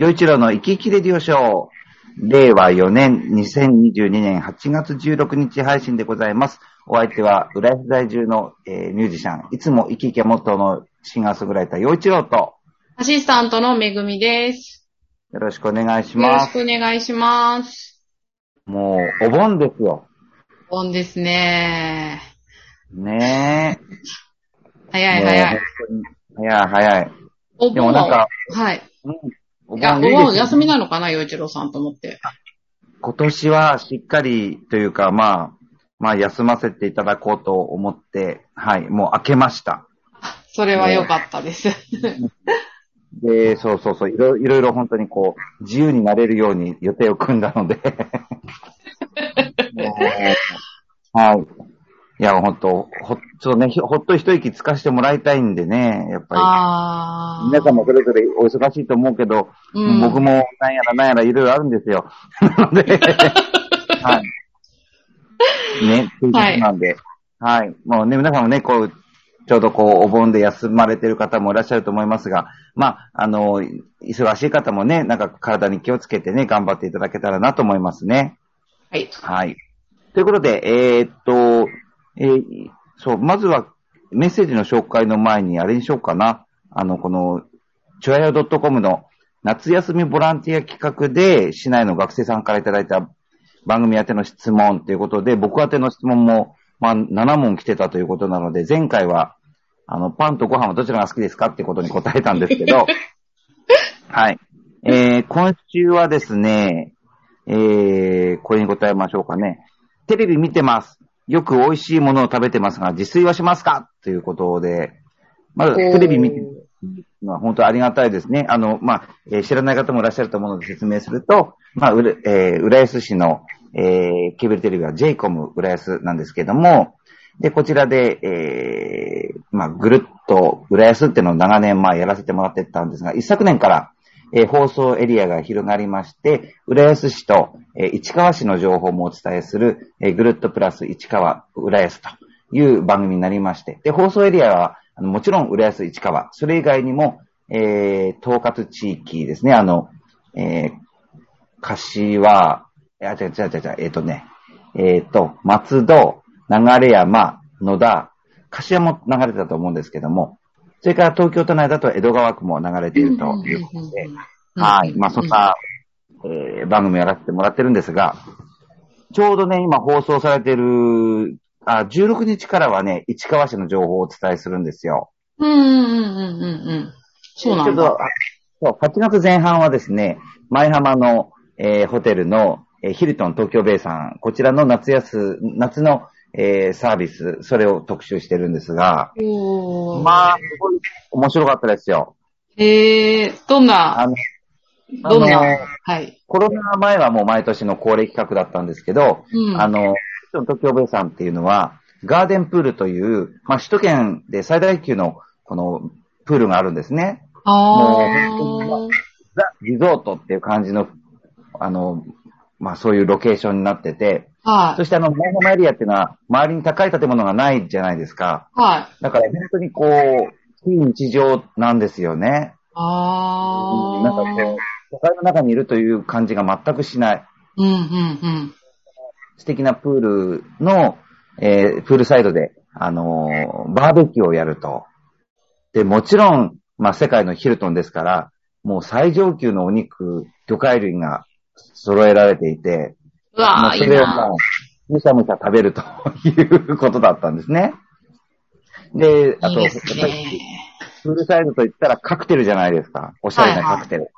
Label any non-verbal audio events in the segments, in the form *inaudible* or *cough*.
洋一郎の生き生きレディオショー。令和4年2022年8月16日配信でございます。お相手は、浦安在住の、えーミュージシャン、いつも生き生きがモットーのシンガーソングライター、洋一郎と、アシスタントのめぐみです。よろしくお願いしよろます。しくお願いします。もう、お盆ですよ。おんですね。ねえ。早い早い。早い早い。でお盆もなんか、はい。うん、おいや、お盆休みなのかな、洋一郎さんと思って。今年はしっかりというか、まあ、まあ、休ませていただこうと思って、はい、もう明けました。それは良かったです。*laughs* で、そうそうそう、いろいろいろ本当にこう、自由になれるように予定を組んだので。*laughs* はい。いや、本当ほ、ちょっとね、ひほっと一息つかせてもらいたいんでね、やっぱあり。皆さんもそれぞれお忙しいと思うけど、うん僕もなんやらなんやらいろいろあるんですよ。な *laughs* ので、*laughs* はい。ね、っていうことなんで、はい。もうね、皆さんもね、こう、ちょうどこう、お盆で休まれてる方もいらっしゃると思いますが、まあ、あの、忙しい方もね、なんか体に気をつけてね、頑張っていただけたらなと思いますね。はい。はい。ということで、えーっと、えーそう、まずはメッセージの紹介の前にあれにしようかな。あの、この、ちょやよ .com の夏休みボランティア企画で、市内の学生さんからいただいた番組宛ての質問ということで、僕宛ての質問も、まあ、7問来てたということなので、前回は、あの、パンとご飯はどちらが好きですかってことに答えたんですけど、*laughs* はい。えー、今週はですね、えー、これに答えましょうかね。テレビ見てます。よく美味しいものを食べてますが、自炊はしますか？ということで、まず、テレビ見てるのは本当ありがたいですね。あの、まあ、えー知らない方もいらっしゃると思うので説明すると、まあ、うるえー浦安市の、えーケーブルテレビは j イコム浦安なんですけども、で、こちらで、えーまあ、ぐるっと浦安っていうのを長年前やらせてもらってたんですが、一昨年から、えー放送エリアが広がりまして、浦安市と、えー市川市の情報もお伝えする、えーぐるっとプラス市川浦安という番組になりまして、で、放送エリアは、あのもちろん浦安市川、それ以外にも、えー統括地域ですね、あの、えー、柏、いや、違う違う違う違う、えっ、とね、えっ、と、松戸、流山、野田、柏も流れてたと思うんですけども、それから東京都内だと江戸川区も流れているということで、はい。まあ、そんな、えー番組をやらせてもらってるんですが、ちょうどね、今放送されてる、あ、16日からはね、市川市の情報をお伝えするんですよ。うんうんうんうんうんうん。そうなんだ。そう、8月前半はですね、舞浜の、えーホテルの、えーヒルトン東京ベイさん、こちらの夏休、夏の、えーサービス、それを特集してるんですが、まあ、すごい面白かったですよ。えー、どんな、あの、どんな、あのはい。コロナ前はもう毎年の恒例企画だったんですけど、うん。あの、東京ベイさんっていうのは、ガーデンプールという、まあ、首都圏で最大級の、この、プールがあるんですね。あもうザ・リゾートっていう感じの、あの、まあそういうロケーションになってて、あ。はい。そしてあの、前浜エリアっていうのは、周りに高い建物がないじゃないですか。はい。だから本当にこう、非日常なんですよね。あー。なんかこう、都会の中にいるという感じが全くしない。うんうんうん。素敵なプールの、えープールサイドで、あのーバーベキューをやると。で、もちろん、まあ、世界のヒルトンですから、もう最上級のお肉、魚介類が揃えられていて、うわー、いいまあそれをまなあ、むしゃむしゃ食べるということだったんですね。で、あと、いいね。プールサイドといったらカクテルじゃないですか。おしゃれなカクテル。はい。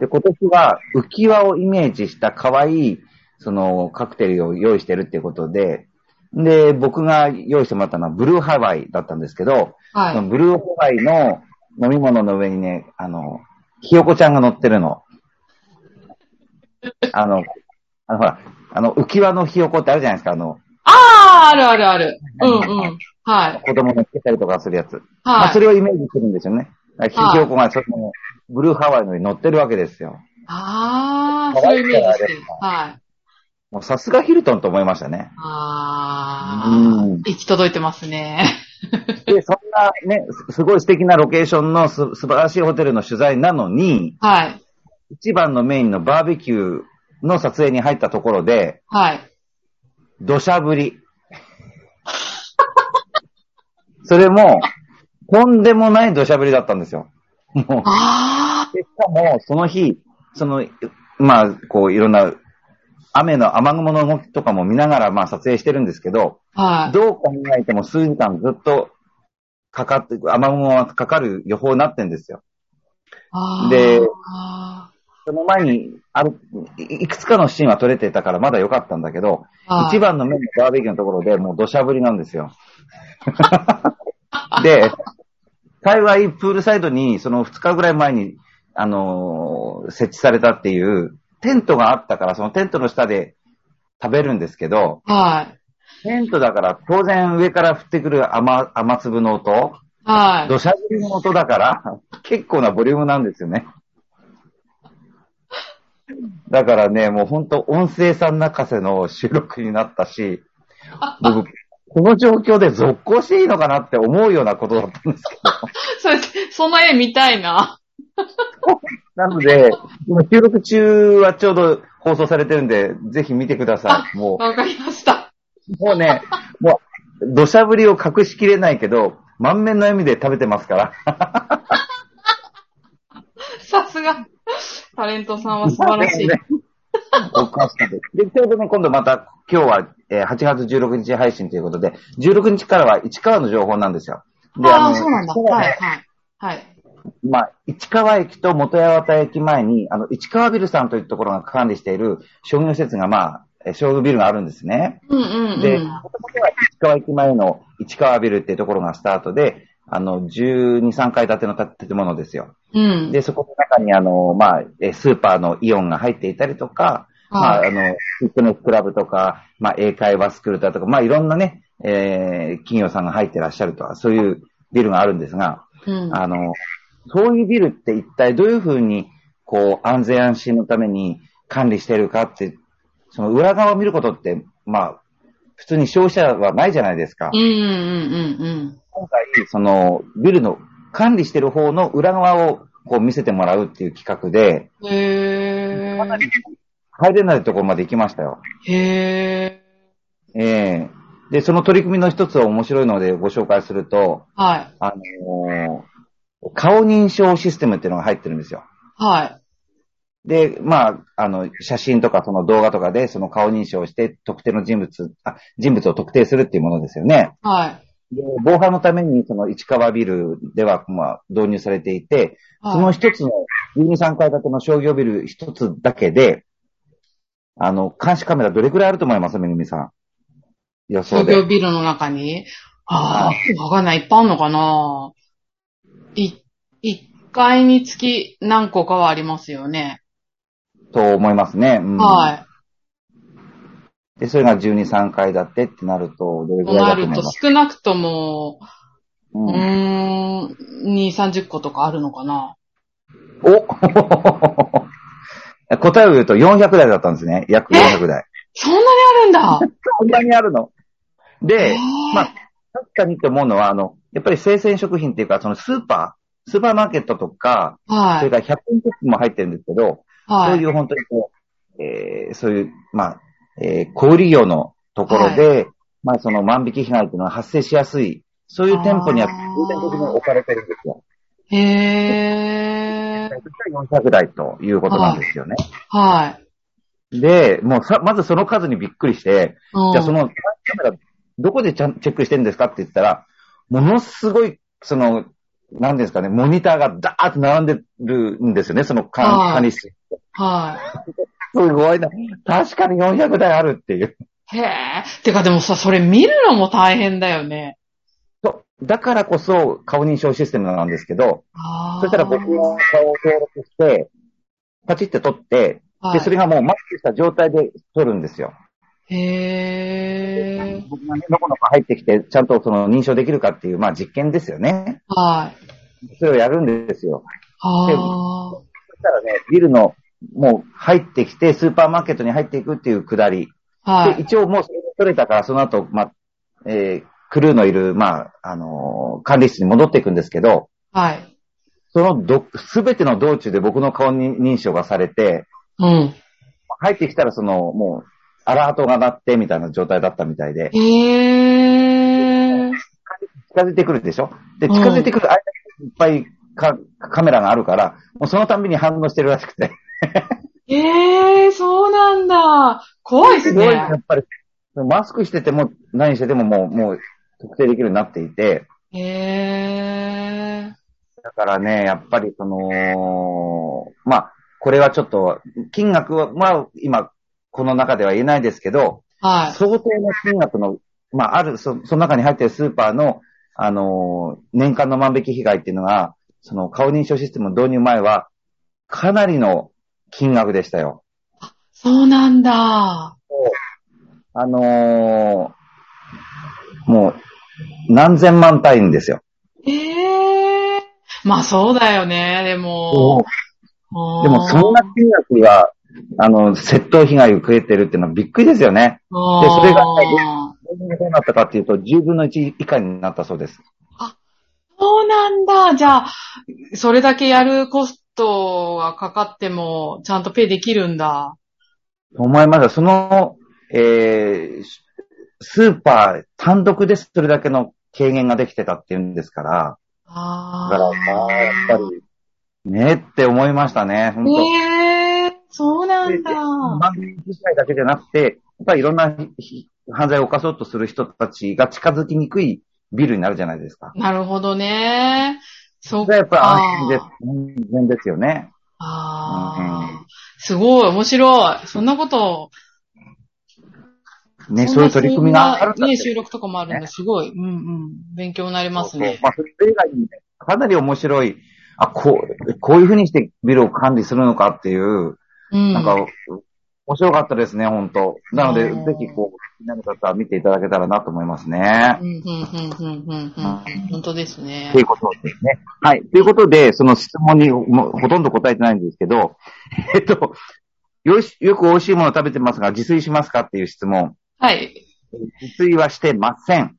で、今年は浮き輪をイメージした可愛い、そのカクテルを用意してるっていうことで、で、僕が用意してもらったのはブルーハワイだったんですけど、はい。そのブルーハワイの飲み物の上にね、あの、ひよこちゃんが乗ってるの。あの、あの、ほら、あの、浮き輪のひよこってあるじゃないですか、あの、あー、あるあるある。うんうん。はい。子供のつけたりとかするやつ。まあ、はい。それをイメージするんですよね。だからひよこがその、ブルーハワイの上に乗ってるわけですよ。あー、そういうイメージしてる。はい。もうさすがヒルトンと思いましたね。あうんー、行き届いてますね。*laughs* で、そんなね、すすごい素敵なロケーションのす素晴らしいホテルの取材なのに、はい。一番のメインのバーベキューの撮影に入ったところで、はい。土砂降り。それも、とんでもない土砂降りだったんですよ。もうあでしかも、その日、その、まあ、こう、いろんな、雨の雨雲の動きとかも見ながら、まあ、撮影してるんですけど、あ。はい。どう考えても数時間ずっとかかって、雨雲がかかる予報になってんですよ。であその前に、ある、いいくつかのシーンは撮れてたからまだ良かったんだけど、一番のメインのバーベキューのところでもう土砂降りなんですよ。*laughs* で、幸いプールサイドにその2日ぐらい前に、あのー設置されたっていうテントがあったから、そのテントの下で食べるんですけど、はい。テントだから当然上から降ってくる雨、雨粒の音、はい。土砂降りの音だから、結構なボリュームなんですよね。だからね、もうほんと音声さん泣かせの収録になったし、僕、この状況で続行していいのかなって思うようなことだったんですけど。*laughs* それ、その絵見たいな。*laughs* なので、今収録中はちょうど放送されてるんで、ぜひ見てください。もわかりました。う、もうね、もう、土砂降りを隠しきれないけど、満面の笑みで食べてますから。*laughs* さすが。タレントさんは素晴らしい。ねおかしかったです。で、ちょうどね、今度また、今日は、えー8月16日配信ということで、16日からは市川の情報なんですよ。でああ、そうなんだ。はい、はい。はい。まあ、市川駅と元八幡駅前に、あの、市川ビルさんというところが管理している商業施設が、まあ、えー商業ビルがあるんですね。うんうんで、うん。もともとは市川駅前の市川ビルっていうところがスタートで、あの、12、3階建ての建物ですよ。うん。で、そこの中にあの、まあ、えスーパーのイオンが入っていたりとか、まあ、はい。あの、フィットネスクラブとか、まあ、英会話スクールだとか、まあ、いろんなね、えー、企業さんが入ってらっしゃるとか、そういうビルがあるんですが、うん。あの、そういうビルって一体どういうふうに、こう、安全安心のために管理しているかって、その裏側を見ることって、まあ、普通に消費者はないじゃないですか。うんうんうん今回、その、ビルの管理してる方の裏側を、こう見せてもらうっていう企画で、かなり入れないところまで行きましたよ。え。へえ。ええで、その取り組みの一つを面白いのでご紹介すると、はい。あのー顔認証システムっていうのが入ってるんですよ。はい。で、まあ、あの、写真とかその動画とかでその顔認証をして特定の人物、あ、人物を特定するっていうものですよね。はい。で防犯のためにその市川ビルでは、まあ、導入されていて、そのはい。一つの12、3階建ての商業ビル一つだけで、あの、監視カメラどれくらいあると思いますめぐみさん？予想で商業。ビルの中に？ああ、わかんない。いっぱいあんのかな？い、一階につき何個かはありますよね。と思いますね。うん、はい。で、それが12、3階建てってなると、どれくとらいだなるとと思います？少なくとも、ううんーん、2、30個とかあるのかな？お答えを言うと400台だったんですね。約400台。そんなにあるんだ？そんなにあるの。でまあ、確かにって思うのは、あの、やっぱり生鮮食品っていうか、そのスーパー、スーパーマーケットとか、はい。それから100円ショップも入ってるんですけど、はい。そういう本当にこう、えーそういう、まあ、えー小売業のところで、まあその万引き被害っていうのが発生しやすい、そういう店舗には重点的に置かれてるんですよ。へー。そしたら400台ということなんですよね。はい。で、もうさ、まずその数にびっくりして、うんじゃあそのカメラ、どこでちゃんチェックしてるんですかって言ったら、ものすごい、その、なんですかね、モニターがダーッと並んでるんですよね、その管はい管理室。はい。すごいな。確かに400台あるっていう。へえ。てかでもさ、それ見るのも大変だよね。だからこそ顔認証システムなんですけど。そしたら僕の顔を登録して、パチって撮って、はい、で、それがもうマッチした状態で撮るんですよ。へえ。僕がね、どこのか入ってきて、ちゃんとその認証できるかっていう、まあ実験ですよね。はい。それをやるんですよ。はそしたらね、ビルの、もう入ってきて、スーパーマーケットに入っていくっていうくだり。あ。はで、い。一応もうそれで取れたから、その後、まあ、えークルーのいる、まあ、あのー管理室に戻っていくんですけど、はい。そのど、すべての道中で僕の顔に認証がされて、うん。入ってきたらその、もう、アラートが鳴ってみたいな状態だったみたいで、へー。近づいてくるでしょ？で、うん近づいてくる間にいっぱいかカメラがあるから、もうそのたんびに反応してるらしくて。*laughs* えー、そうなんだ。怖いですすごい、ね。やっぱり、マスクしてても何しててももう、もう特定できるようになっていて、へー。だからね、やっぱりその、まあ、これはちょっと、金額は、まあ、今、この中では言えないですけど、はい。相当な金額の、まあ、ある、そその中に入っているスーパーの、あのー年間の万引き被害っていうのが、その顔認証システム導入前は、かなりの金額でしたよ。そうなんだ。あのーもう、何千万単位ですよ。ええまあそうだよね、でも。でも、そんな金額が、あの、窃盗被害を食えてるっていうのはびっくりですよね。でそれがどうなったかっていうと、10分の1以下になったそうです。そうなんだ。じゃあ、それだけやるコストがかかっても、ちゃんとペイできるんだ。思いました。その、えー、スーパー単独でそれだけの軽減ができてたっていうんですから、あだから、まあ、やっぱり、ねって思いましたね、本当ええそうなんだ。番組自体だけじゃなくて、やっぱりいろんなひ犯罪を犯そうとする人たちが近づきにくいビルになるじゃないですか。なるほどね。そっか。やっぱり安心です。安全ですよね。あうんあ、すごい、面白い。そんなこと、ね、そういう取り組みがあるんだね、収録とかもあるんだ。すごい。うんうん。勉強になりますね。まあ、それ以外にね、かなり面白い、あ、こう、こういうふうにしてビルを管理するのかっていう、うん。なんか、面白かったですね、本当なので、うんぜひ、こう、気になる方は見ていただけたらなと思いますねう。ん、うん、うん、うん、うん、うん。本当ですねとい。うことですね。はい。ということで、その質問にもほとんど答えてないんですけど、えっと、よし、よく美味しいもの食べてますが、自炊しますかっていう質問。はい。自炊はしてません。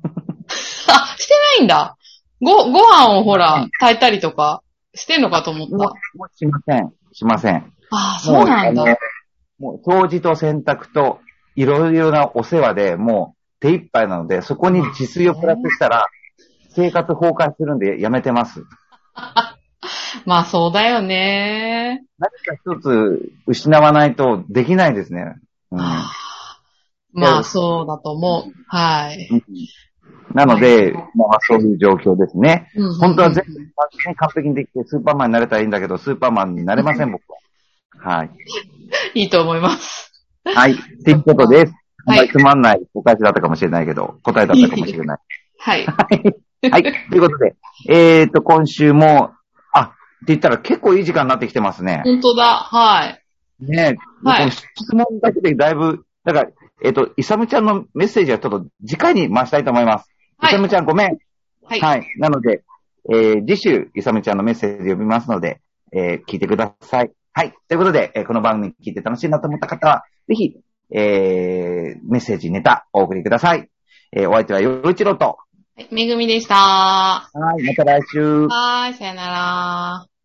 あ、してないんだ。ご、ご飯をほら、炊いたりとか、してんのかと思った。もうしません。しません。ああ、そうなんだ。もう掃除と洗濯といろいろなお世話でもう手一杯なので、そこに自炊をプラスしたら、生活崩壊するんでやめてます。*laughs* まあそうだよね。何か一つ失わないとできないですね。うんまあそうだと思う。はい。なので、まあそういう状況ですね。うん本当は全部完璧にできてスーパーマンになれたらいいんだけど、スーパーマンになれません、僕は。はい。*laughs* いいと思います。はい。っていうことです。あんまはいりつまんないお返しだったかもしれないけど、答えだったかもしれない。はい。はい。ということで、えっ、と、今週も、あ、って言ったら結構いい時間になってきてますね。本当だ。はい。ねはい質問だけでだいぶ、だから、えっ、と、イサムちゃんのメッセージはちょっと次回に回したいと思います。はいイサムちゃんごめん。はい。はい。なので、えー次週、イサムちゃんのメッセージ読みますので、えー聞いてください。はい。ということで、えーこの番組聞いて楽しいなと思った方は、ぜひ、えーメッセージ、ネタ、お送りください。えーお相手は、よろいちろと。めぐみでした。はい。また来週。はい、さよなら。